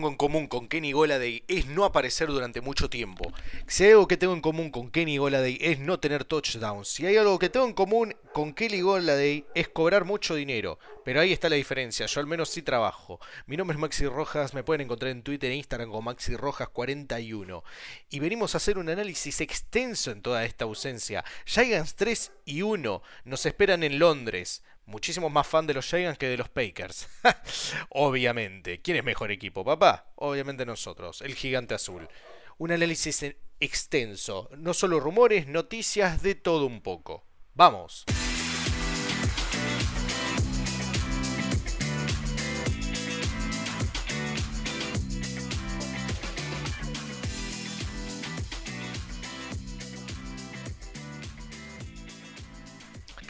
Tengo en común con Kenny Goladay es no aparecer durante mucho tiempo. Si hay algo que tengo en común con Kenny Goladay es no tener touchdowns. Si hay algo que tengo en común con Kelly Goladay es cobrar mucho dinero. Pero ahí está la diferencia, yo al menos sí trabajo. Mi nombre es Maxi Rojas, me pueden encontrar en Twitter e Instagram como Maxi Rojas41. Y venimos a hacer un análisis extenso en toda esta ausencia. Giants 3 y 1 nos esperan en Londres. Muchísimos más fan de los Giants que de los Packers. Obviamente. ¿Quién es mejor equipo, papá? Obviamente nosotros, el gigante azul. Un análisis extenso. No solo rumores, noticias, de todo un poco. Vamos.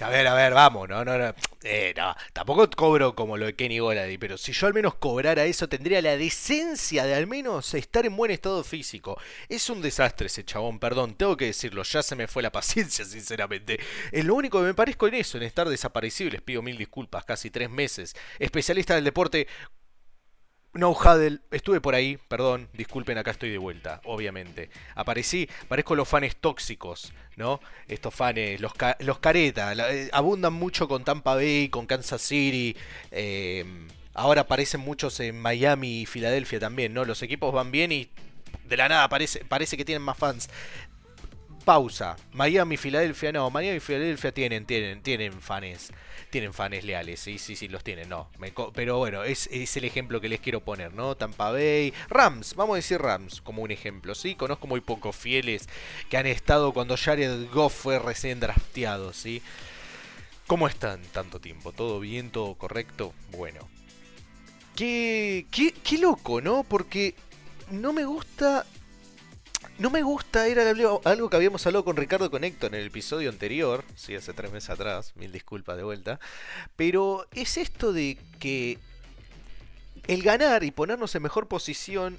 A ver, a ver, vamos, no, no, no. Eh, no, tampoco cobro como lo de Kenny Golady, pero si yo al menos cobrara eso, tendría la decencia de al menos estar en buen estado físico. Es un desastre ese chabón, perdón, tengo que decirlo, ya se me fue la paciencia, sinceramente. Es lo único que me parezco en eso, en estar desaparecido, les pido mil disculpas, casi tres meses. Especialista del deporte, no, Hadel, estuve por ahí, perdón, disculpen, acá estoy de vuelta, obviamente. Aparecí, parezco los fans tóxicos, ¿no? Estos fans, los, los caretas, eh, abundan mucho con Tampa Bay, con Kansas City, eh, ahora aparecen muchos en Miami y Filadelfia también, ¿no? Los equipos van bien y de la nada parece, parece que tienen más fans. Pausa. Miami, Filadelfia, no. Miami y Filadelfia tienen, tienen, tienen fans. Tienen fans leales, sí, sí, sí, los tienen, no. pero bueno, es, el ejemplo que les quiero poner, ¿no? Tampa Bay. Rams, vamos a decir Rams como un ejemplo, ¿sí? Conozco muy pocos fieles que han estado cuando Jared Goff fue recién drafteado, ¿sí? ¿Cómo están tanto tiempo? ¿Todo bien? ¿Todo correcto? Bueno. Qué, qué, qué loco, ¿no? Porque no me gusta no me gusta, era algo que habíamos hablado con Ricardo Conecto en el episodio anterior, sí, hace tres meses atrás, mil disculpas de vuelta, pero es esto de que el ganar y ponernos en mejor posición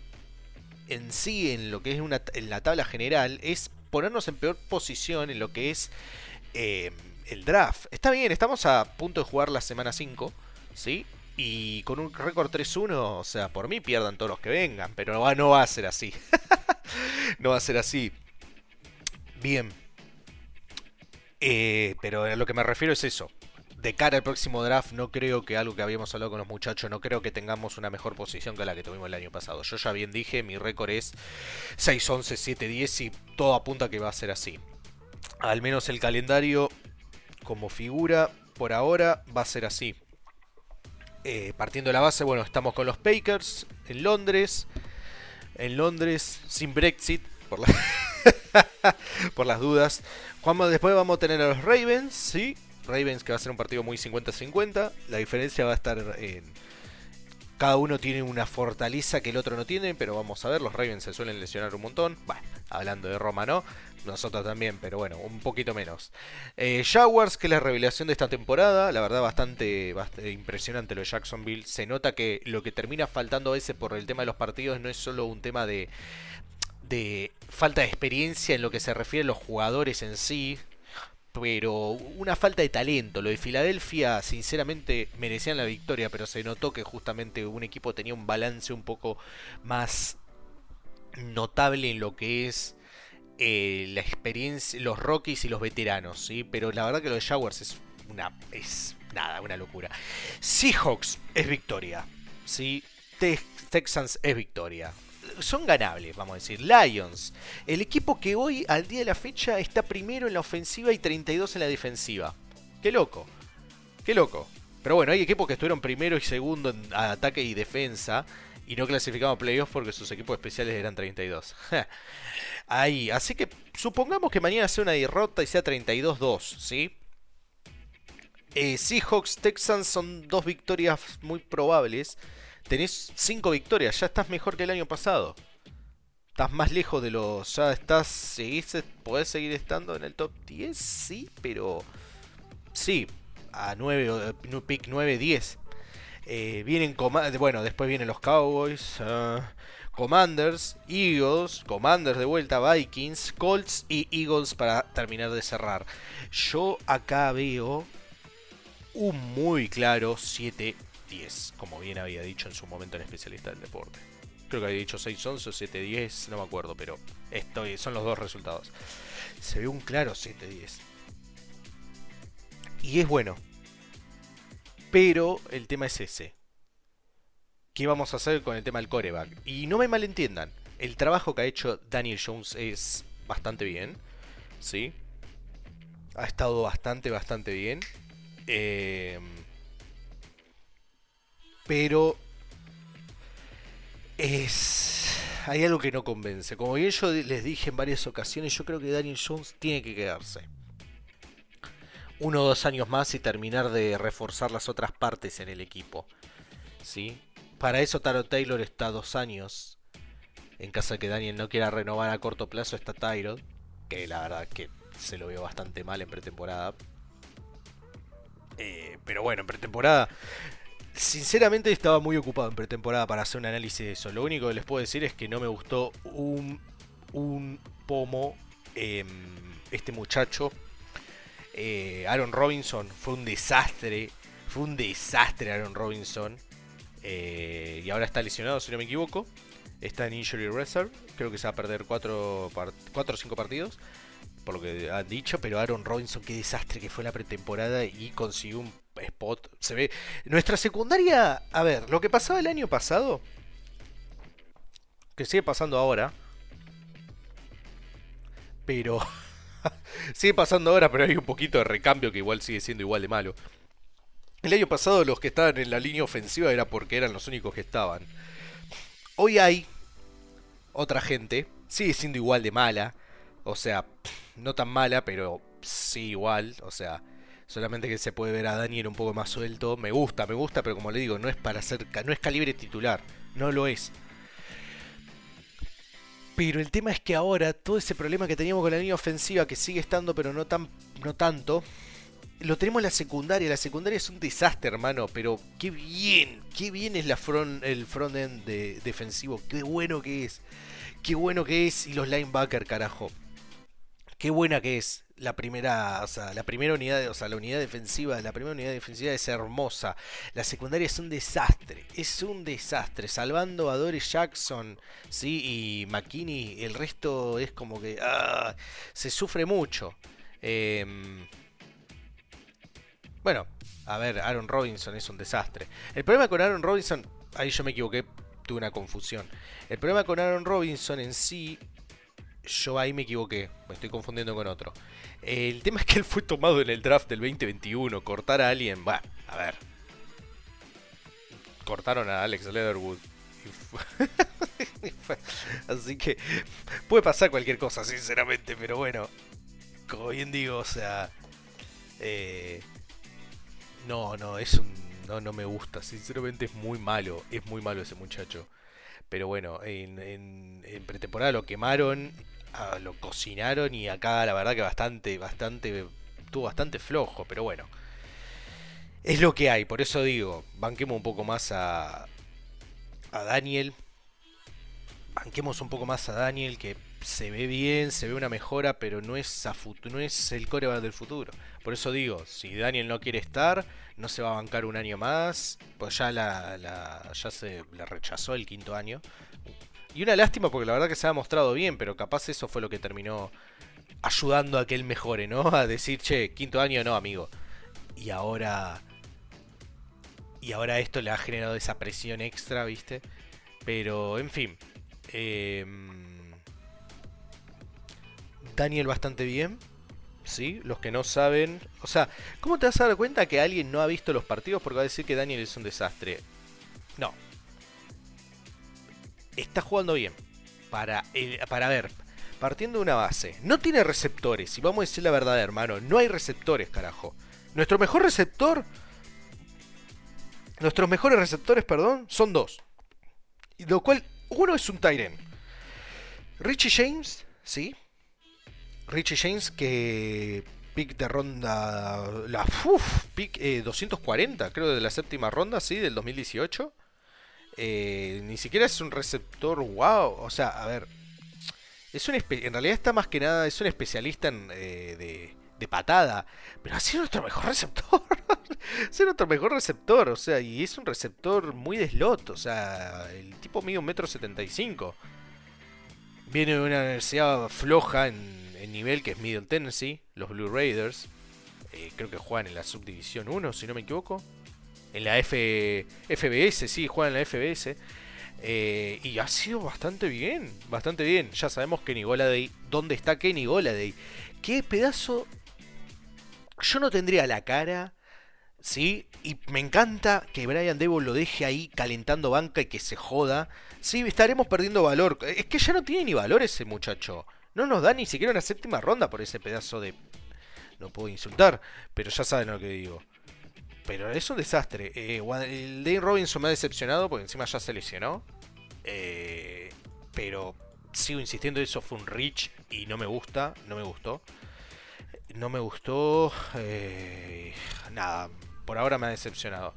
en sí, en lo que es una, en la tabla general, es ponernos en peor posición en lo que es eh, el draft. Está bien, estamos a punto de jugar la semana 5, ¿sí? Y con un récord 3-1, o sea, por mí pierdan todos los que vengan, pero no va, no a ser así. no va a ser así. Bien. Eh, pero a lo que me refiero es eso. De cara al próximo draft, no creo que algo que habíamos hablado con los muchachos, no creo que tengamos una mejor posición que la que tuvimos el año pasado. Yo ya bien dije, mi récord es 6-11, 7-10 y todo apunta que va a ser así. Al menos el calendario como figura por ahora va a ser así. Eh, partiendo de la base, bueno, estamos con los Packers en Londres en Londres sin Brexit, por, por las dudas. después vamos a tener a los Ravens, ¿sí? Ravens que va a ser un partido muy 50-50. La diferencia va a estar en... Cada uno tiene una fortaleza que el otro no tiene, pero vamos a ver, los Ravens se suelen lesionar un montón. Bueno, hablando de Roma, ¿no? Nosotros también, pero bueno, un poquito menos. Eh, Jaguars, que es la revelación de esta temporada, la verdad bastante, bastante, impresionante lo de Jacksonville. Se nota que lo que termina faltando a veces por el tema de los partidos no es solo un tema de, de falta de experiencia en lo que se refiere a los jugadores en sí, pero una falta de talento. Lo de Filadelfia, sinceramente, merecían la victoria, pero se notó que justamente un equipo tenía un balance un poco más notable en lo que es eh, la experiencia, los Rockies y los veteranos, ¿sí? Pero la verdad que lo de Jaguars es una. es nada, una locura. Seahawks es victoria. ¿sí? Texans es victoria. Son ganables, vamos a decir. Lions, el equipo que hoy, al día de la fecha, está primero en la ofensiva y 32 en la defensiva. Qué loco. Qué loco. Pero bueno, hay equipos que estuvieron primero y segundo en ataque y defensa y no clasificamos playoffs porque sus equipos especiales eran 32. Ahí, así que supongamos que mañana sea una derrota y sea 32-2, ¿sí? Eh, Seahawks, Texans son dos victorias muy probables. Tenés cinco victorias, ya estás mejor que el año pasado. Estás más lejos de los. Ya estás. Seguís, podés seguir estando en el top 10, sí, pero. Sí, a 9, pick 9, 10. Eh, vienen. Bueno, después vienen los Cowboys. Ah, Commanders, Eagles, Commanders de vuelta, Vikings, Colts y Eagles para terminar de cerrar. Yo acá veo un muy claro 7-10, como bien había dicho en su momento el especialista del deporte. Creo que había dicho 6-11 o 7-10, no me acuerdo, pero estoy, son los dos resultados. Se ve un claro 7-10. Y es bueno. Pero el tema es ese qué vamos a hacer con el tema del coreback. Y no me malentiendan, el trabajo que ha hecho Daniel Jones es bastante bien. ¿Sí? Ha estado bastante, bastante bien. Em, pero es... Hay algo que no convence. Como bien yo les dije en varias ocasiones, yo creo que Daniel Jones tiene que quedarse. Uno o dos años más y terminar de reforzar las otras partes en el equipo. ¿Sí? Para eso Taro Taylor está dos años. En caso de que Daniel no quiera renovar a corto plazo está Tyrod. Que la verdad que se lo veo bastante mal en pretemporada. Eh, pero bueno, en pretemporada... Sinceramente estaba muy ocupado en pretemporada para hacer un análisis de eso. Lo único que les puedo decir es que no me gustó un, un pomo em, este muchacho. Eh, Aaron Robinson fue un desastre. Fue un desastre Aaron Robinson. Eh, y ahora está lesionado, si no me equivoco. Está en Injury Reserve. Creo que se va a perder 4 o 5 partidos. Por lo que han dicho. Pero Aaron Robinson, qué desastre que fue la pretemporada. Y consiguió un spot. Se ve. Nuestra secundaria. A ver, lo que pasaba el año pasado. Que sigue pasando ahora. Pero. sigue pasando ahora, pero hay un poquito de recambio que igual sigue siendo igual de malo. El año pasado los que estaban en la línea ofensiva era porque eran los únicos que estaban. Hoy hay otra gente, sigue siendo igual de mala, o sea, no tan mala, pero sí igual, o sea, solamente que se puede ver a Daniel un poco más suelto. Me gusta, me gusta, pero como le digo, no es para ser, no es calibre titular, no lo es. Pero el tema es que ahora todo ese problema que teníamos con la línea ofensiva, que sigue estando, pero no tan, no tanto, lo tenemos en la secundaria. La secundaria es un desastre, hermano. Pero qué bien, qué bien es el front-end de, defensivo. Qué bueno que es. Qué bueno que es. Y los linebackers, carajo. Qué buena que es. La primera, o sea, la primera unidad, o sea, la unidad defensiva, la primera unidad defensiva es hermosa. La secundaria es un desastre, es un desastre. Salvando a Doris Jackson, sí, y McKinney, el resto es como que ah, se sufre mucho. Eh, bueno, a ver, Aaron Robinson es un desastre. El problema con Aaron Robinson, ahí yo me equivoqué, tuve una confusión. El problema con Aaron Robinson en sí, yo ahí me equivoqué, me estoy confundiendo con otro. El tema es que él fue tomado en el draft del 2021, cortar a alguien, va, a ver. Cortaron a Alex Leatherwood. Así que puede pasar cualquier cosa, sinceramente, pero bueno, como bien digo, o sea, eh, no, no, es un. No, no me gusta. Sinceramente es muy malo. Es muy malo ese muchacho. Pero bueno, en, en, pretemporada lo quemaron, lo cocinaron y acá la verdad que bastante, bastante. Estuvo bastante flojo, pero bueno. Es lo que hay, por eso digo, banquemos un poco más a, a Daniel. Banquemos un poco más a Daniel, que se ve bien, se ve una mejora, pero no es, el coreback del futuro. Por eso digo, si Daniel no quiere estar, no se va a bancar un año más, pues ya, la, ya se le rechazó el quinto año. Y una lástima porque la verdad que se ha mostrado bien, pero capaz eso fue lo que terminó ayudando a que él mejore, ¿no? A decir, che, quinto año no, amigo. Y ahora... Y ahora esto le ha generado esa presión extra, ¿viste? Pero, en fin. Eh, Daniel bastante bien. ¿Sí? Los que no saben. O sea, ¿cómo te vas a dar cuenta que alguien no ha visto los partidos porque va a decir que Daniel es un desastre? No. Está jugando bien. Para, para ver. Partiendo de una base. No tiene receptores. Y vamos a decir la verdad, hermano. No hay receptores, carajo. Nuestro mejor receptor. Nuestros mejores receptores, perdón, son dos. Y lo cual, uno es un Tyren. Richie James, sí. Richie James que pick de ronda. La uf, pick 240, eh, creo, de la séptima ronda, sí, del 2018. Eh, ni siquiera es un receptor wow. O sea, a ver. Es un en realidad está más que nada. Es un especialista en, eh, de, de, patada. Pero ha sido nuestro mejor receptor. ha sido nuestro mejor receptor. O sea, y es un receptor muy de slot. O sea, el tipo mide un metro setenta y cinco. Viene de una universidad floja en, nivel que es Middle Tennessee, los Blue Raiders. Eh, creo que juegan en la subdivisión 1, si no me equivoco en la FBS, sí, juega en la FBS. Eh, y ha sido bastante bien, bastante bien. Ya sabemos Kenny Goladay, ¿dónde está Kenny Goladay? ¿Qué pedazo? Yo no tendría la cara, ¿sí? Y me encanta que Brian Devil lo deje ahí calentando banca y que se joda. Sí, estaremos perdiendo valor. Es que ya no tiene ni valor ese muchacho. No nos da ni siquiera una séptima ronda por ese pedazo de... No puedo insultar, pero ya saben lo que digo. Pero es un desastre. Eh, el Dane Robinson me ha decepcionado porque encima ya se lesionó. Eh, pero sigo insistiendo, eso fue un reach y no me gusta, no me gustó. No me gustó. Eh, nada, por ahora me ha decepcionado.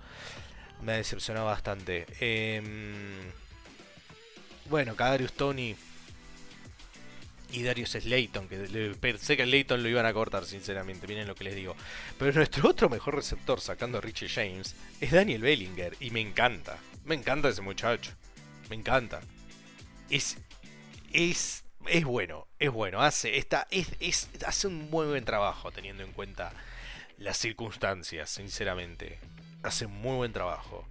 Me ha decepcionado bastante. Em, bueno, Kadarius Tony y Darius Slayton, que pensé que Layton lo iban a cortar, sinceramente, miren lo que les digo. Pero nuestro otro mejor receptor, sacando a Richie James, es Daniel Bellinger, y me encanta. Me encanta ese muchacho. Me encanta. Es. Es. Es bueno, es bueno. Hace, está, es, hace un muy buen trabajo teniendo en cuenta las circunstancias, sinceramente. Hace muy buen trabajo.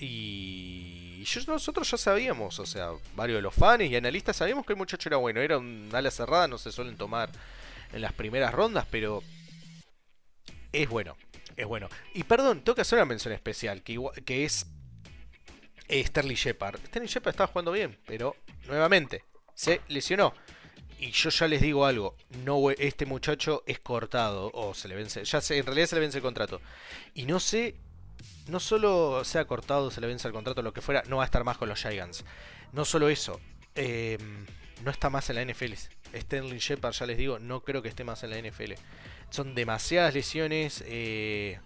Y nosotros ya sabíamos, o sea, varios de los fans y analistas sabíamos que el muchacho era bueno. Era un ala cerrada, no se suelen tomar en las primeras rondas, pero es bueno, es bueno. Y perdón, tengo que hacer una mención especial, que, es Sterling Shepard. Sterling Shepard estaba jugando bien, pero nuevamente se lesionó. Y yo ya les digo algo, no este muchacho es cortado o se le vence, ya sé, en realidad se le vence el contrato. Y no sé no solo se ha cortado, se le vence el contrato, lo que fuera, no va a estar más con los Giants. No solo eso, eh, no está más en la NFL. Sterling Shepard, ya les digo, no creo que esté más en la NFL. Son demasiadas lesiones. Eh,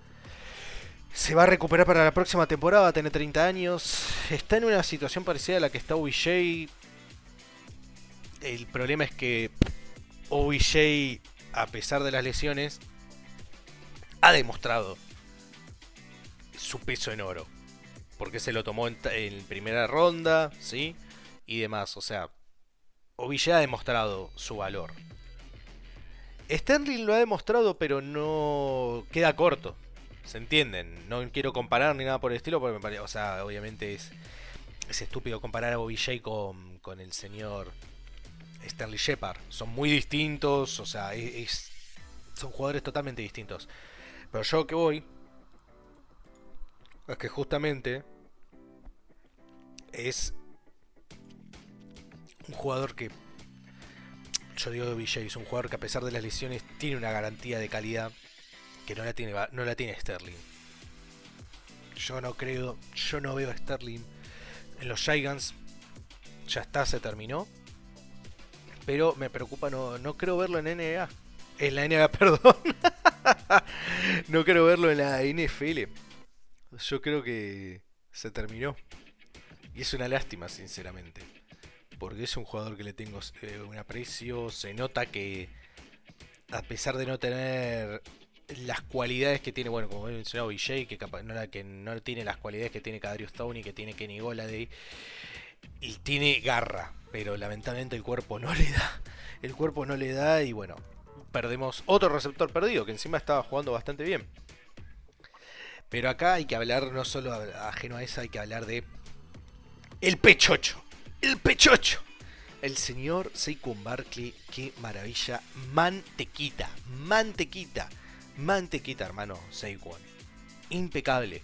se va a recuperar para la próxima temporada, tiene 30 años. Está en una situación parecida a la que está OBJ. El problema es que OBJ, a pesar de las lesiones, ha demostrado su peso en oro. Porque se lo tomó en, primera ronda, ¿sí? Y demás. O sea, Ovilla ha demostrado su valor. Sterling lo ha demostrado, pero no queda corto. ¿Se entienden? No quiero comparar ni nada por el estilo, porque me parece, o sea, obviamente es, es estúpido comparar a OBJ con, con el señor Stanley Shepard. Son muy distintos, o sea, son jugadores totalmente distintos. Pero yo que voy que justamente es un jugador que yo digo de VJ, es un jugador que a pesar de las lesiones tiene una garantía de calidad que no la tiene, no la tiene Sterling. Yo no creo, yo no veo a Sterling en los Giants. Ya está, se terminó. Pero me preocupa, no, no creo verlo en NBA. En la NBA, perdón. no quiero verlo en la NFL. Yo creo que se terminó. Y es una lástima, sinceramente. Porque es un jugador que le tengo eh, un aprecio. Se nota que, a pesar de no tener las cualidades que tiene, bueno, como he mencionado, BJ, que, no, que no tiene las cualidades que tiene Kadrius Stoney, que tiene Kenny Goladay, y tiene garra, pero lamentablemente el cuerpo no le da. El cuerpo no le da y bueno, perdemos otro receptor perdido, que encima estaba jugando bastante bien. Pero acá hay que hablar, no solo ajeno a eso, hay que hablar de. El pechocho. El pechocho. El señor Saquon Barkley, qué maravilla. Mantequita, mantequita, mantequita, hermano Saquon. Impecable.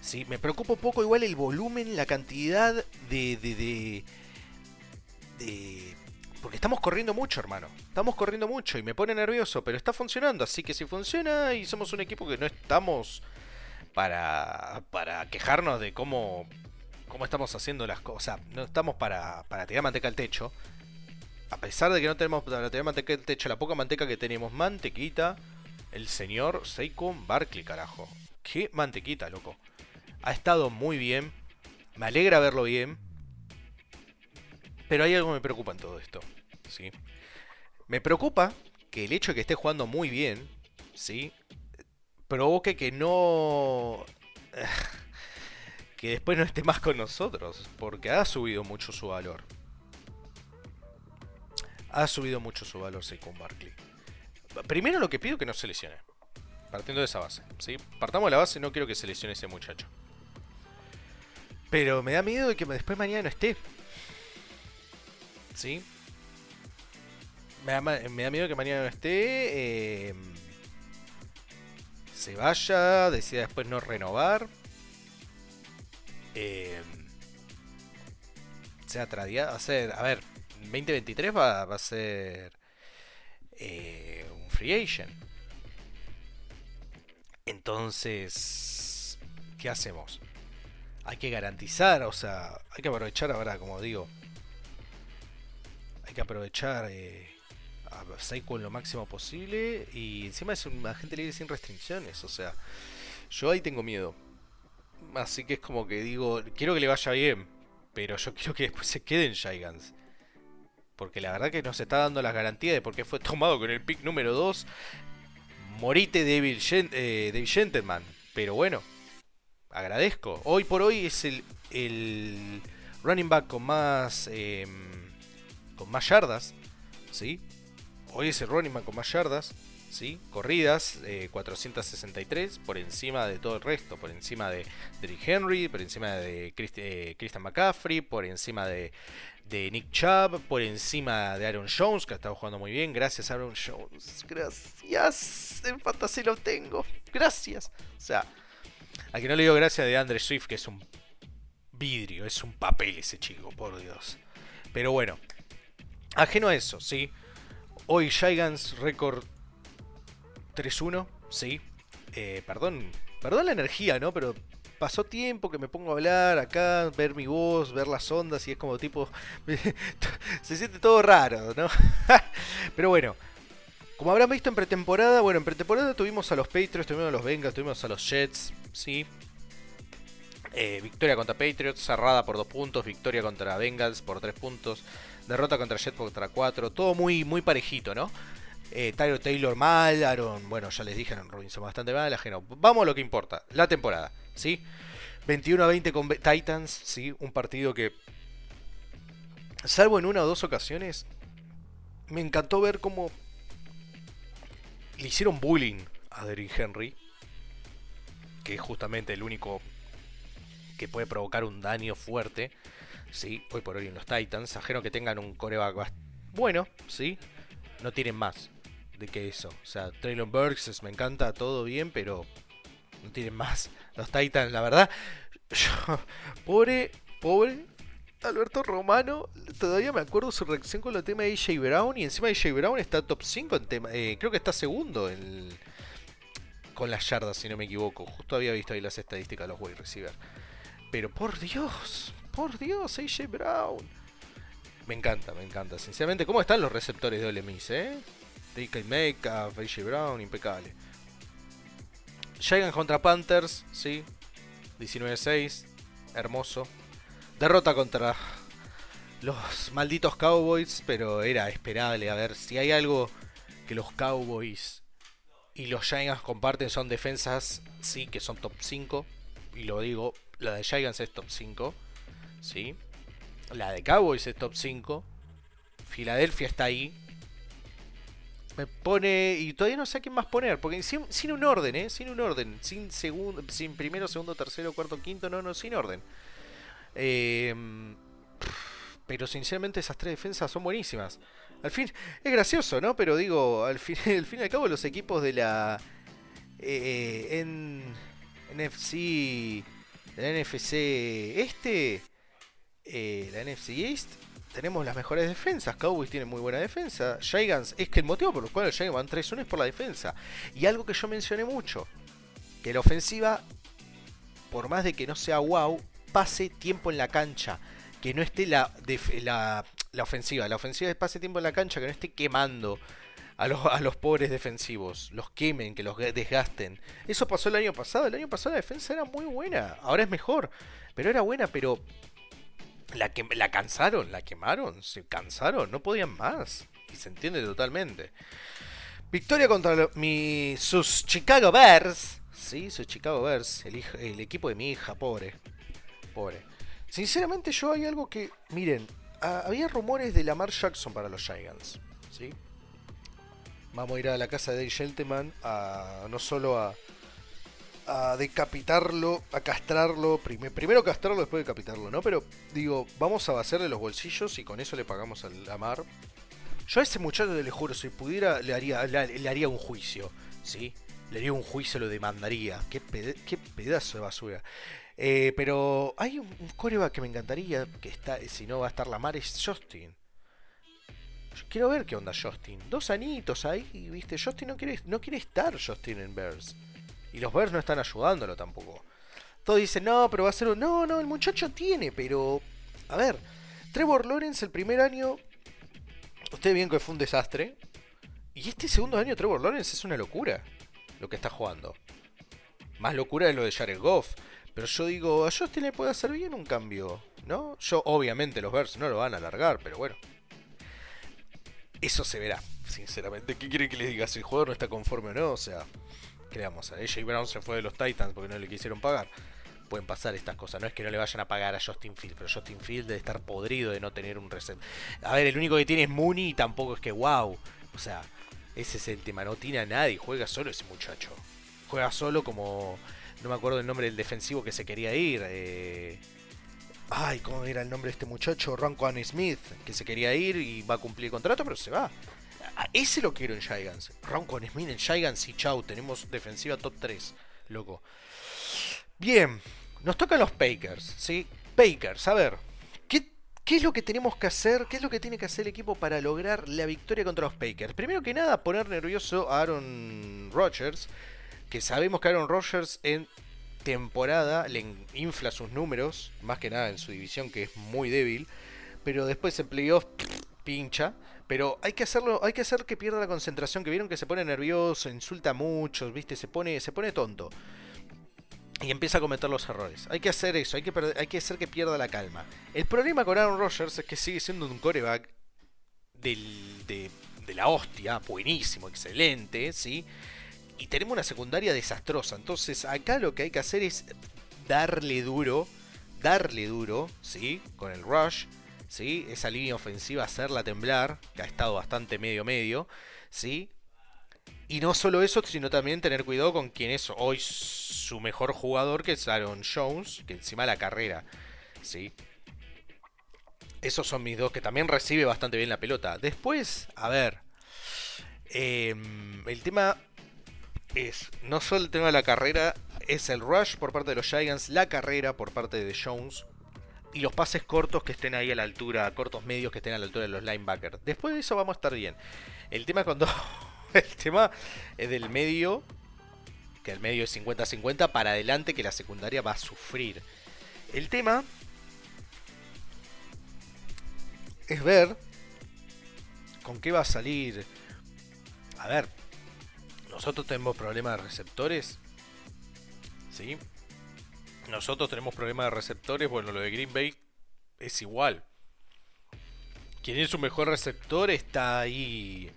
Sí, me preocupa un poco igual el volumen, la cantidad de, de, de, de Porque estamos corriendo mucho, hermano. Estamos corriendo mucho y me pone nervioso, pero está funcionando. Así que si funciona y somos un equipo que no estamos para, para quejarnos de cómo, cómo estamos haciendo las cosas. No estamos para, para tirar manteca al techo. A pesar de que no tenemos para tirar manteca al techo, la poca manteca que tenemos, mantequita, el señor Seikon Barkley, carajo. Qué mantequita, loco. Ha estado muy bien. Me alegra verlo bien. Pero hay algo que me preocupa en todo esto. ¿sí? Me preocupa que el hecho de que esté jugando muy bien, ¿sí? provoque que no... que después no esté más con nosotros, porque ha subido mucho su valor. Ha subido mucho su valor con Barkley. Primero lo que pido es que no se lesione. Partiendo de esa base. ¿sí? Partamos de la base, no quiero que se lesione ese muchacho. Pero me da miedo de que después mañana no esté. ¿Sí? Me da, miedo que mañana no esté. Eh, se vaya, decida después no renovar. Eh, sea tradeado. A ser, a ver, 2023 va, va a ser eh, un free agent. Entonces, ¿qué hacemos? Hay que garantizar, o sea, hay que aprovechar ahora, como digo. Hay que aprovechar eh, a Seiko en lo máximo posible. Y encima es un agente libre sin restricciones. O sea, yo ahí tengo miedo. Así que es como que digo, quiero que le vaya bien. Pero yo quiero que después se quede en Gigants. Porque la verdad que nos está dando las garantías de por qué fue tomado con el pick número 2. Morite David, eh, Gentleman. Pero bueno, agradezco. Hoy por hoy es el, el running back con más, em, con más yardas. ¿sí? Hoy es el running con más yardas. ¿sí? Corridas, 463, eh, por encima de todo el resto, por encima de Derrick Henry, por encima de eh, Christian McCaffrey, por encima de, Nick Chubb, por encima de Aaron Jones, que ha estado jugando muy bien. Gracias, Aaron Jones. Gracias. En fantasy lo tengo. Gracias. O sea, a no le digo gracias de Andre Swift, que es un vidrio, es un papel ese chico, por Dios. Pero bueno, ajeno a eso, ¿sí? Hoy Gigants récord 3-1, sí. Eh, perdón, perdón la energía, ¿no? Pero pasó tiempo que me pongo a hablar acá, ver mi voz, ver las ondas y es como tipo... se siente todo raro, ¿no? Pero bueno, como habrán visto en pretemporada, bueno, en pretemporada tuvimos a los Patriots, tuvimos a los Bengals, tuvimos a los Jets, ¿sí? Eh, victoria contra Patriots, cerrada por 2 puntos, victoria contra Bengals por 3 puntos, derrota contra Jets contra 4, todo muy, muy parejito, ¿no? Eh, Tyler Taylor mal, Aaron, bueno, ya les dije, Aaron Robinson bastante mal, ajeno. Vamos a lo que importa, la temporada, ¿sí? 21 a 20 con Titans, ¿sí? Un partido que, salvo en una o dos ocasiones, me encantó ver cómo le hicieron bullying a Derrick Henry, que es justamente el único que puede provocar un daño fuerte, ¿sí? Hoy por hoy en los Titans, ajeno que tengan un coreback bueno, ¿sí? No tienen más de que eso. O sea, Traylon Burks me encanta, todo bien, pero no tienen más. Los Titans, la verdad, pobre, pobre Alberto Romano, todavía me acuerdo su reacción con el tema de AJ Brown. Y encima de AJ Brown está top 5 en tema. Eh, creo que está segundo en, con las yardas, si no me equivoco. Justo había visto ahí las estadísticas de los wide receiver. Pero por Dios, por Dios, AJ Brown. Me encanta, me encanta. Sinceramente, ¿cómo están los receptores de Ole Miss, eh? DK Makeup, AJ Brown, impecable. Llegan contra Panthers, sí. 19-6. Hermoso. Derrota contra los malditos Cowboys, pero era esperable. A ver, si hay algo que los Cowboys y los Giants comparten son defensas, sí, que son top 5. Y lo digo, la de Giants es top 5. Sí. La de Cowboys es top 5. Filadelfia está ahí. Me pone. Y todavía no sé a quién más poner. Porque sin, sin un orden, ¿eh? Sin un orden. Sin, segundo, sin primero, segundo, tercero, cuarto, quinto. No, no, sin orden. Em, pero sinceramente esas tres defensas son buenísimas. Al fin, es gracioso, ¿no? Pero digo, al fin, al fin y al cabo los equipos de la eh, en, NFC, la NFC este, eh, la NFC East, tenemos las mejores defensas. Cowboys tiene muy buena defensa. Giants, es que el motivo por el cual los Giants van 3-1 es por la defensa. Y algo que yo mencioné mucho, que la ofensiva, por más de que no sea wow, pase tiempo en la cancha. Que no esté la, la, la ofensiva. La ofensiva pase tiempo en la cancha, que no esté quemando a los, a los pobres defensivos. Los quemen, que los desgasten. Eso pasó el año pasado. El año pasado la defensa era muy buena. Ahora es mejor. Pero era buena, pero la, que, la cansaron, la quemaron, se cansaron, no podían más. Y se entiende totalmente. Victoria contra mi, sus Chicago Bears. Sí, sus Chicago Bears. El, el equipo de mi hija, pobre. Pobre. Sinceramente yo hay algo que... Miren, había rumores de Lamar Jackson para los Giants. ¿sí? Vamos a ir a la casa de Dave Shelteman a no solo a a decapitarlo, a castrarlo, primero castrarlo, después decapitarlo, ¿no? Pero digo, vamos a vaciarle los bolsillos y con eso le pagamos al Amar. Yo a ese muchacho le juro, si pudiera, le haría, le, haría un juicio, ¿sí? Le haría un juicio, lo demandaría. Qué, pedazo de basura. Eh, pero hay un, un que me encantaría, que está, si no va a estar la mar, es Justin. Quiero ver qué onda Justin. Dos anitos ahí, viste. Justin no quiere, no quiere estar Justin en Bears. Y los Bears no están ayudándolo tampoco. Todos dicen, no, pero va a ser un... No, no, el muchacho tiene, pero... A ver, Trevor Lawrence el primer año... Ustedes bien que fue un desastre. Y este segundo año Trevor Lawrence es una locura. Lo que está jugando. Más locura de lo de Jared Goff. Pero yo digo, a Justin le puede hacer bien un cambio. ¿No? Yo, obviamente, los Bears no lo van a alargar, pero bueno. Eso se verá, sinceramente. ¿Qué quiere que les diga? Si el jugador no está conforme o no, o sea creamos, a AJ Brown se fue de los Titans porque no le quisieron pagar. Pueden pasar estas cosas, no es que no le vayan a pagar a Justin Field, pero Justin Field debe estar podrido de no tener un reset. A ver, el único que tiene es Mooney y tampoco es que wow. O sea, ese es el tema, no tiene a nadie, juega solo ese muchacho. Juega solo como. No me acuerdo el nombre del defensivo que se quería ir. Eh, ay, ¿cómo era el nombre de este muchacho? Ron Smith, que se quería ir y va a cumplir el contrato, pero se va. Ah, ese lo quiero en Gigants. Ron Smith en Gigants y chau, tenemos defensiva top 3, loco. Bien, nos tocan los Pakers, ¿sí? Pakers, a ver, ¿qué, ¿qué, es lo que tenemos que hacer? ¿Qué es lo que tiene que hacer el equipo para lograr la victoria contra los Pakers? Primero que nada, poner nervioso a Aaron Rodgers, que sabemos que Aaron Rodgers en temporada le infla sus números, más que nada en su división que es muy débil, pero después en playoff pincha. Pero hay que hacerlo, hay que hacer que pierda la concentración, que vieron que se pone nervioso, insulta mucho, ¿viste? Se pone, se pone tonto. Y empieza a cometer los errores. Hay que hacer eso, hay que, hay que hacer que pierda la calma. El problema con Aaron Rodgers es que sigue siendo un coreback del, de, de la hostia, buenísimo, excelente, ¿sí? Y tenemos una secundaria desastrosa. Entonces acá lo que hay que hacer es darle duro, darle duro, ¿sí? Con el rush ¿sí? Esa línea ofensiva hacerla temblar, que ha estado bastante medio-medio, ¿sí? Y no solo eso, sino también tener cuidado con quien es hoy su mejor jugador, que es Aaron Jones, que encima la carrera, ¿sí? Esos son mis dos, que también recibe bastante bien la pelota. Después, a ver, em, el tema es, no solo el tema de la carrera, es el rush por parte de los Giants, la carrera por parte de Jones, y los pases cortos que estén ahí a la altura, cortos medios que estén a la altura de los linebackers. Después de eso vamos a estar bien. El tema cuando. el tema es del medio. Que el medio es 50-50 para adelante que la secundaria va a sufrir. El tema es ver con qué va a salir. A ver, nosotros tenemos problemas de receptores. ¿Sí? nosotros tenemos problemas de receptores, bueno, lo de Green Bay es igual. Quien es su mejor receptor está ahí.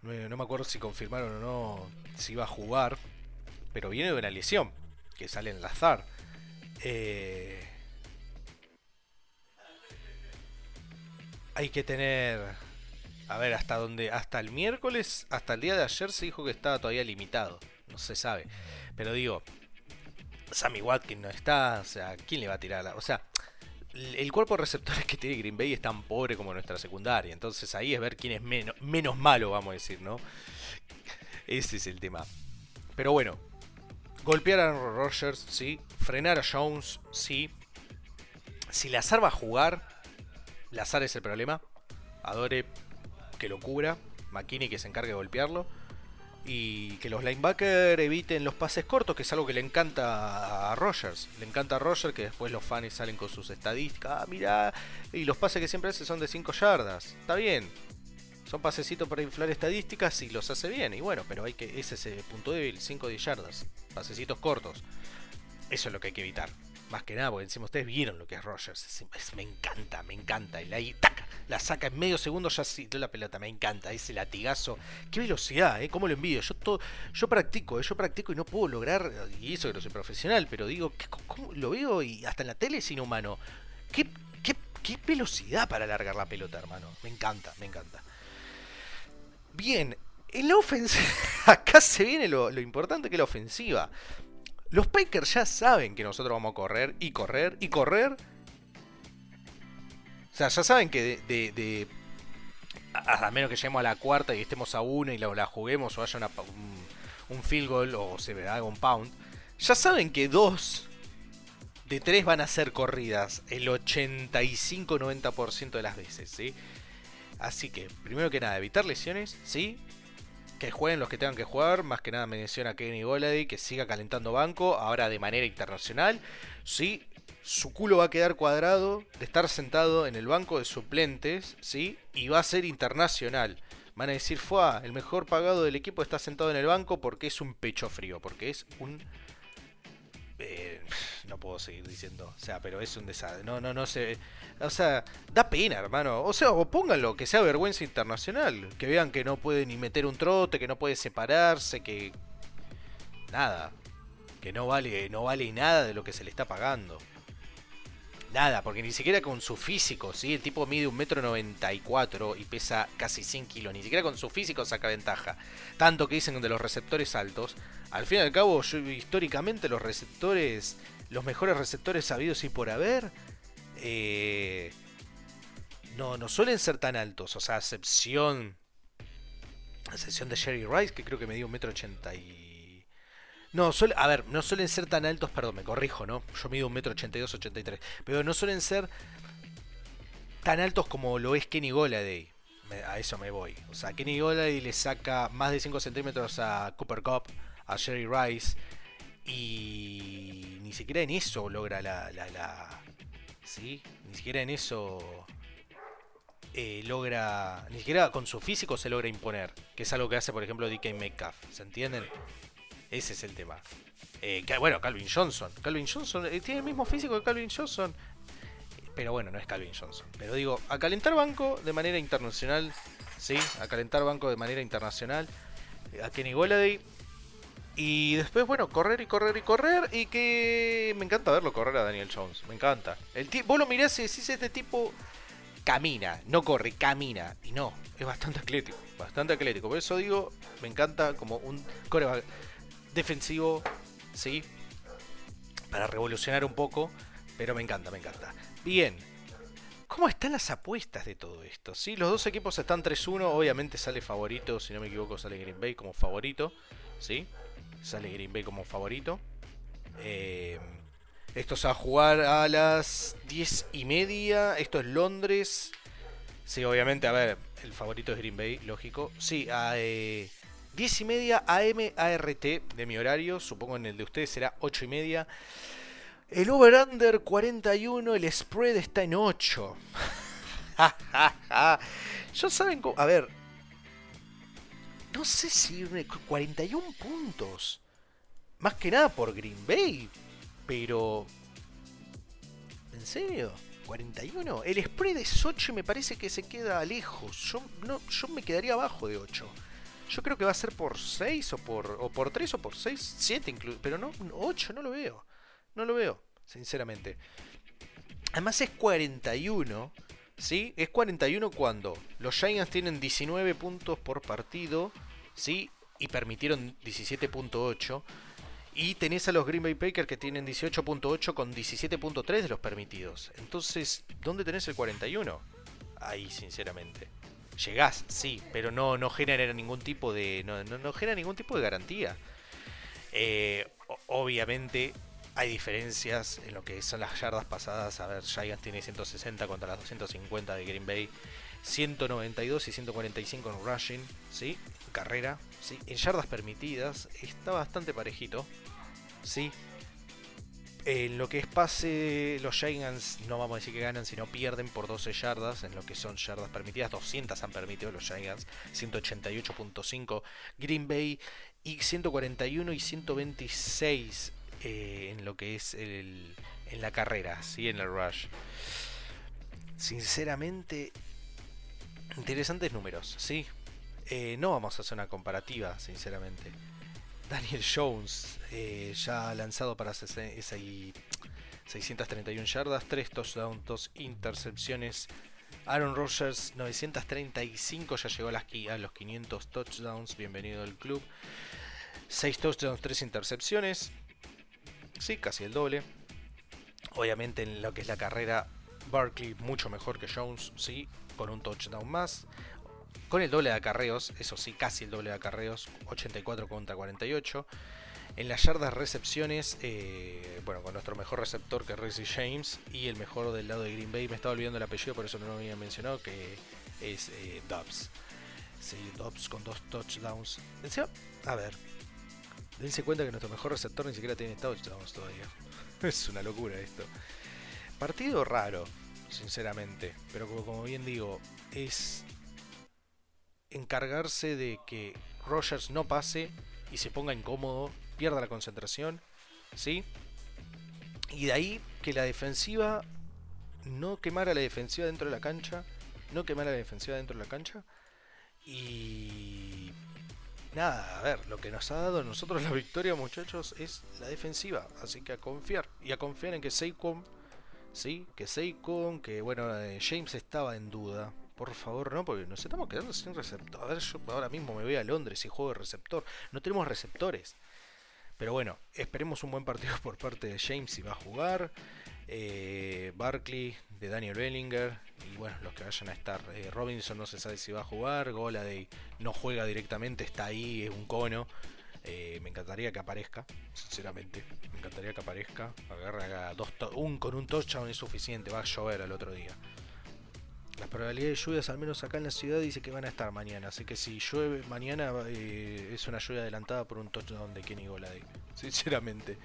No, me acuerdo si confirmaron o no si iba a jugar. Pero viene de una lesión que sale en el azar. Eh, hay que tener. A ver, hasta donde. Hasta el miércoles, hasta el día de ayer se dijo que estaba todavía limitado. No se sabe. Pero digo, Sammy Watkins no está, o sea, ¿quién le va a tirar la.? O sea, el cuerpo de receptores que tiene Green Bay es tan pobre como nuestra secundaria. Entonces ahí es ver quién es menos, menos malo, vamos a decir, ¿no? Ese es el tema. Pero bueno, golpear a Rogers, sí. Frenar a Jones, sí. Si Lazar va a jugar, Lazar es el problema. Adore que lo cubra. McKinney que se encargue de golpearlo. Y que los linebackers eviten los pases cortos, que es algo que le encanta a Rogers. Le encanta a Rogers que después los fans salen con sus estadísticas. Ah, mira, y los pases que siempre hace son de 5 yardas. Está bien. Son pasecitos para inflar estadísticas y los hace bien. Y bueno, pero hay que. Ese es el punto débil, 5 de yardas. Pasecitos cortos. Eso es lo que hay que evitar. Más que nada, porque encima ustedes vieron lo que es Rogers. me encanta, me encanta. Y ahí, ¡tac! La saca en medio segundo, ya sintió la pelota. Me encanta. Ese latigazo. Qué velocidad, ¿eh? ¿Cómo lo envidio? Yo, todo, yo practico, ¿eh? yo practico y no puedo lograr. Y eso que no soy profesional, pero digo, ¿cómo lo veo? Y hasta en la tele es inhumano. ¿Qué, qué, qué velocidad para alargar la pelota, hermano? Me encanta, me encanta. Bien, en la ofensiva. Acá se viene lo, lo importante que es la ofensiva. Los Packers ya saben que nosotros vamos a correr y correr y correr. O sea, ya saben que de, a, menos que lleguemos a la cuarta y estemos a una y la, juguemos o haya un, field goal o se haga un pound, ya saben que dos de tres van a ser corridas el 85-90% de las veces, ¿sí? Así que, primero que nada, evitar lesiones, ¿sí? Que jueguen los que tengan que jugar. Más que nada menciona Kenny Golady que siga calentando banco, ahora de manera internacional. Sí, su culo va a quedar cuadrado de estar sentado en el banco de suplentes, ¿sí? Y va a ser internacional. Van a decir, fue el mejor pagado del equipo está sentado en el banco porque es un pecho frío, porque es un... Eh, no puedo seguir diciendo, o sea, pero es un desastre. No, no, no sé. O sea, da pena, hermano. O sea, o pónganlo, que sea vergüenza internacional. Que vean que no puede ni meter un trote, que no puede separarse, que. Nada. Que no vale, no vale nada de lo que se le está pagando. Nada, porque ni siquiera con su físico, ¿sí? El tipo mide un metro noventa y cuatro y pesa casi 100 kilos. Ni siquiera con su físico saca ventaja. Tanto que dicen de los receptores altos. Al fin y al cabo, históricamente los receptores, los mejores receptores sabidos y por haber, eh, no, no suelen ser tan altos. O sea, a excepción. A excepción de Jerry Rice, que creo que me dio un metro ochenta y. No, suele, a ver, no suelen ser tan altos, perdón, me corrijo, ¿no? Yo mido un metro ochenta y dos, ochenta y tres. Pero no suelen ser tan altos como lo es Kenny Goladay. A eso me voy. O sea, Kenny Goladay le saca más de 5 centímetros a Cooper Cup, a Jerry Rice. Y ni siquiera en eso logra la, la, la ¿sí? Ni siquiera en eso eh, logra, ni siquiera con su físico se logra imponer, que es algo que hace, por ejemplo, DK Metcalf, ¿se entienden? Ese es el tema. Eh, bueno, Calvin Johnson. Calvin Johnson eh, tiene el mismo físico que Calvin Johnson. Pero bueno, no es Calvin Johnson. Pero digo, a calentar banco de manera internacional. Sí, a calentar banco de manera internacional. A Kenny Golladay y después, bueno, correr y correr y correr. Y que me encanta verlo correr a Daniel Jones. Me encanta. El vos lo mirás y decís, este tipo camina, no corre, camina. Y no, es bastante atlético. Bastante atlético. Por eso digo, me encanta como un coreback defensivo, ¿sí? Para revolucionar un poco. Pero me encanta, me encanta. Bien. ¿Cómo están las apuestas de todo esto? ¿Sí? Los dos equipos están 3-1. Obviamente sale favorito. Si no me equivoco, sale Green Bay como favorito. ¿Sí? Sale Green Bay como favorito. Eh, esto se va a jugar a las 10 y media. Esto es Londres. Sí, obviamente, a ver, el favorito es Green Bay, lógico. Sí, a 10 eh, y media AM ART de mi horario. Supongo en el de ustedes será 8 y media. El over-under 41, el spread está en 8. Yo saben cómo... A ver, no sé si 41 puntos. Más que nada por Green Bay. Pero... ¿En serio? 41. El spread es 8 y me parece que se queda lejos. Yo, no, yo me quedaría abajo de 8. Yo creo que va a ser por 6 o por, o por 3 o por 6, 7 incluso. Pero no, 8 no lo veo. No lo veo, sinceramente. Además es 41. ¿Sí? Es 41 cuando los Giants tienen 19 puntos por partido ¿sí? Y permitieron 17.8. Y tenés a los Green Bay Packers que tienen 18.8 con 17.3 de los permitidos. Entonces, ¿dónde tenés el 41? Ahí, sinceramente. Llegás, sí, pero no, no genera ningún tipo de. No, no, genera ningún tipo de garantía. Eh, obviamente, hay diferencias en lo que son las yardas pasadas. A ver, Giants tiene 160 contra las 250 de Green Bay. 192 y 145 en rushing, ¿sí? carrera, ¿sí? En yardas permitidas está bastante parejito, ¿sí? En lo que es pase, los Giants no vamos a decir que ganan, sino pierden por 12 yardas. En lo que son yardas permitidas, 200 han permitido los Giants, 188.5 Green Bay y 141 y 126 eh, en lo que es el, en la carrera, ¿sí? en el rush. Sinceramente, interesantes números, ¿sí? Eh, no vamos a hacer una comparativa, sinceramente. Daniel Jones eh, ya lanzado para 631 yardas, 3 touchdowns, 2 intercepciones. Aaron Rodgers 935 ya llegó a, las, a los 500 touchdowns, bienvenido al club. 6 touchdowns, 3 intercepciones. Sí, casi el doble. Obviamente en lo que es la carrera, Barkley mucho mejor que Jones, sí, con un touchdown más. Con el doble de acarreos, eso sí, casi el doble de acarreos, 84 contra 48. En las yardas recepciones, eh, bueno, con nuestro mejor receptor que es James y el mejor del lado de Green Bay, me estaba olvidando el apellido, por eso no lo había mencionado, que es eh, Dobbs. Sí, Dobbs con dos touchdowns. A ver, dense cuenta que nuestro mejor receptor ni siquiera tiene touchdowns todavía. es una locura esto. Partido raro, sinceramente, pero como bien digo, es encargarse de que Rogers no pase y se ponga incómodo, pierda la concentración, ¿sí? Y de ahí que la defensiva no quemara la defensiva dentro de la cancha, no quemara la defensiva dentro de la cancha y nada, a ver, lo que nos ha dado a nosotros la victoria, muchachos, es la defensiva, así que a confiar y a confiar en que Saquon, sí, que Saquon, que bueno, eh, James estaba en duda, por favor, no, porque nos estamos quedando sin receptor. A ver, yo ahora mismo me voy a Londres y juego de receptor. No tenemos receptores. Pero bueno, esperemos un buen partido por parte de James si va a jugar. Eh, Barkley, de Daniel Bellinger. Y bueno, los que vayan a estar. Eh, Robinson no se sabe si va a jugar. Goladay no juega directamente, está ahí, es un cono. Eh, me encantaría que aparezca, sinceramente. Me encantaría que aparezca. Agarra dos un con un touchdown es suficiente. Va a llover al otro día. Las probabilidades de lluvias, al menos acá en la ciudad, dice que van a estar mañana. Así que si llueve mañana, eh, es una lluvia adelantada por un touchdown de Kenny Golade. Sinceramente.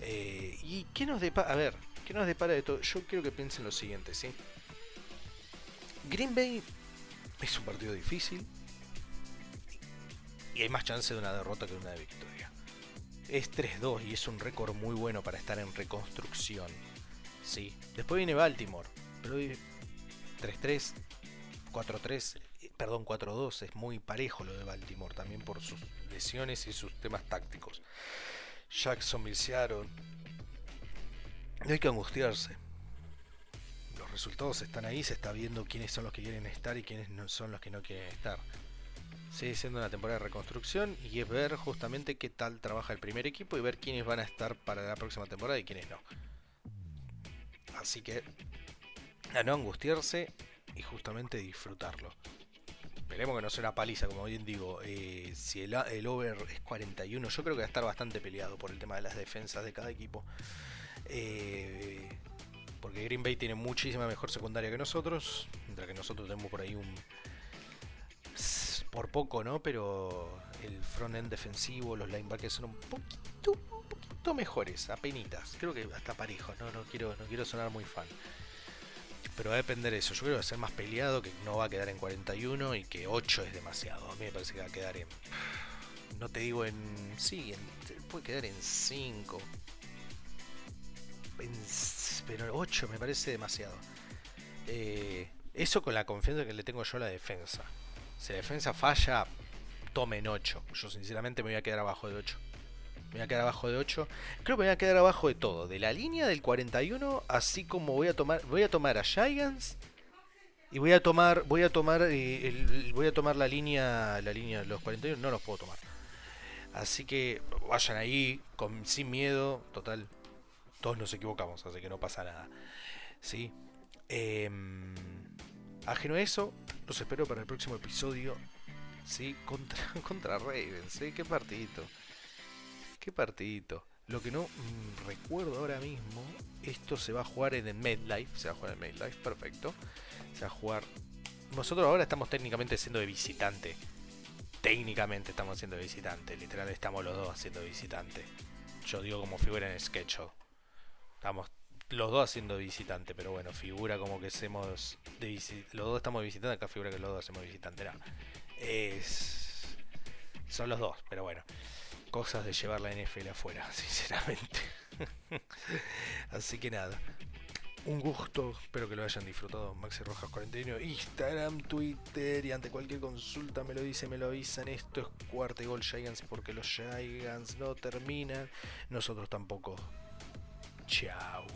Eh, ¿Y qué nos depara? A ver, ¿qué nos depara de todo? Yo quiero que piensen lo siguiente, ¿sí? Green Bay es un partido difícil. Y hay más chance de una derrota que de una victoria. Es 3-2 y es un récord muy bueno para estar en reconstrucción. Sí. Después viene Baltimore. Pero 3-3, 4-3, perdón, 4-2, es muy parejo lo de Baltimore, también por sus lesiones y sus temas tácticos. Jackson Seattle. No hay que angustiarse. Los resultados están ahí, se está viendo quiénes son los que quieren estar y quiénes no son los que no quieren estar. Sigue siendo una temporada de reconstrucción y es ver justamente qué tal trabaja el primer equipo y ver quiénes van a estar para la próxima temporada y quiénes no. Así que a no angustiarse y justamente disfrutarlo. Esperemos que no sea una paliza, como bien digo. Eh, si el, over es 41, yo creo que va a estar bastante peleado por el tema de las defensas de cada equipo. Eh, porque Green Bay tiene muchísima mejor secundaria que nosotros. Mientras que nosotros tenemos por ahí un. Por poco, ¿no? Pero el front end defensivo, los linebackers son un poquito, un poquito mejores, apenitas. Creo que hasta parejo, no, no, quiero, no quiero sonar muy fan pero va a depender de eso. Yo creo que va a ser más peleado, que no va a quedar en 41 y que 8 es demasiado. A mí me parece que va a quedar en. No te digo en. Sí, puede quedar en 5. pero 8 me parece demasiado. Eh, eso con la confianza que le tengo yo a la defensa. Si la defensa falla, tomen 8. Yo sinceramente me voy a quedar abajo de 8. Me voy a quedar abajo de 8. Creo que me voy a quedar abajo de todo. De la línea del 41, así como voy a tomar. Voy a tomar a Giants. Y voy a tomar. Voy a tomar. Eh, voy a tomar la línea. La línea de los 41. No los puedo tomar. Así que vayan ahí. Con, sin miedo. Total. Todos nos equivocamos. Así que no pasa nada. ¿Sí? Em, ajeno a eso. Los espero para el próximo episodio. ¿Sí? Contra, contra Ravens. ¿sí? Qué partidito. Qué partidito. Lo que no mm, recuerdo ahora mismo, esto se va a jugar en el MedLife, se va a jugar en el MedLife, perfecto. Se va a jugar... Nosotros ahora estamos técnicamente siendo de visitante. Técnicamente estamos siendo de visitante, literal estamos los dos haciendo de visitante. Yo digo como figura en Sketcho. Estamos los dos haciendo de visitante, pero bueno, figura como que hacemos de los dos estamos de visitante, acá figura que los dos hacemos de visitante. No. Son los dos, pero bueno cosas de llevar la NFL afuera, sinceramente. Así que nada. Un gusto, espero que lo hayan disfrutado. Maxi Rojas 41, Instagram, Twitter y ante cualquier consulta me lo dice, me lo avisan. Esto es cuarto y gol Giants porque los Giants no terminan. Nosotros tampoco. Chao.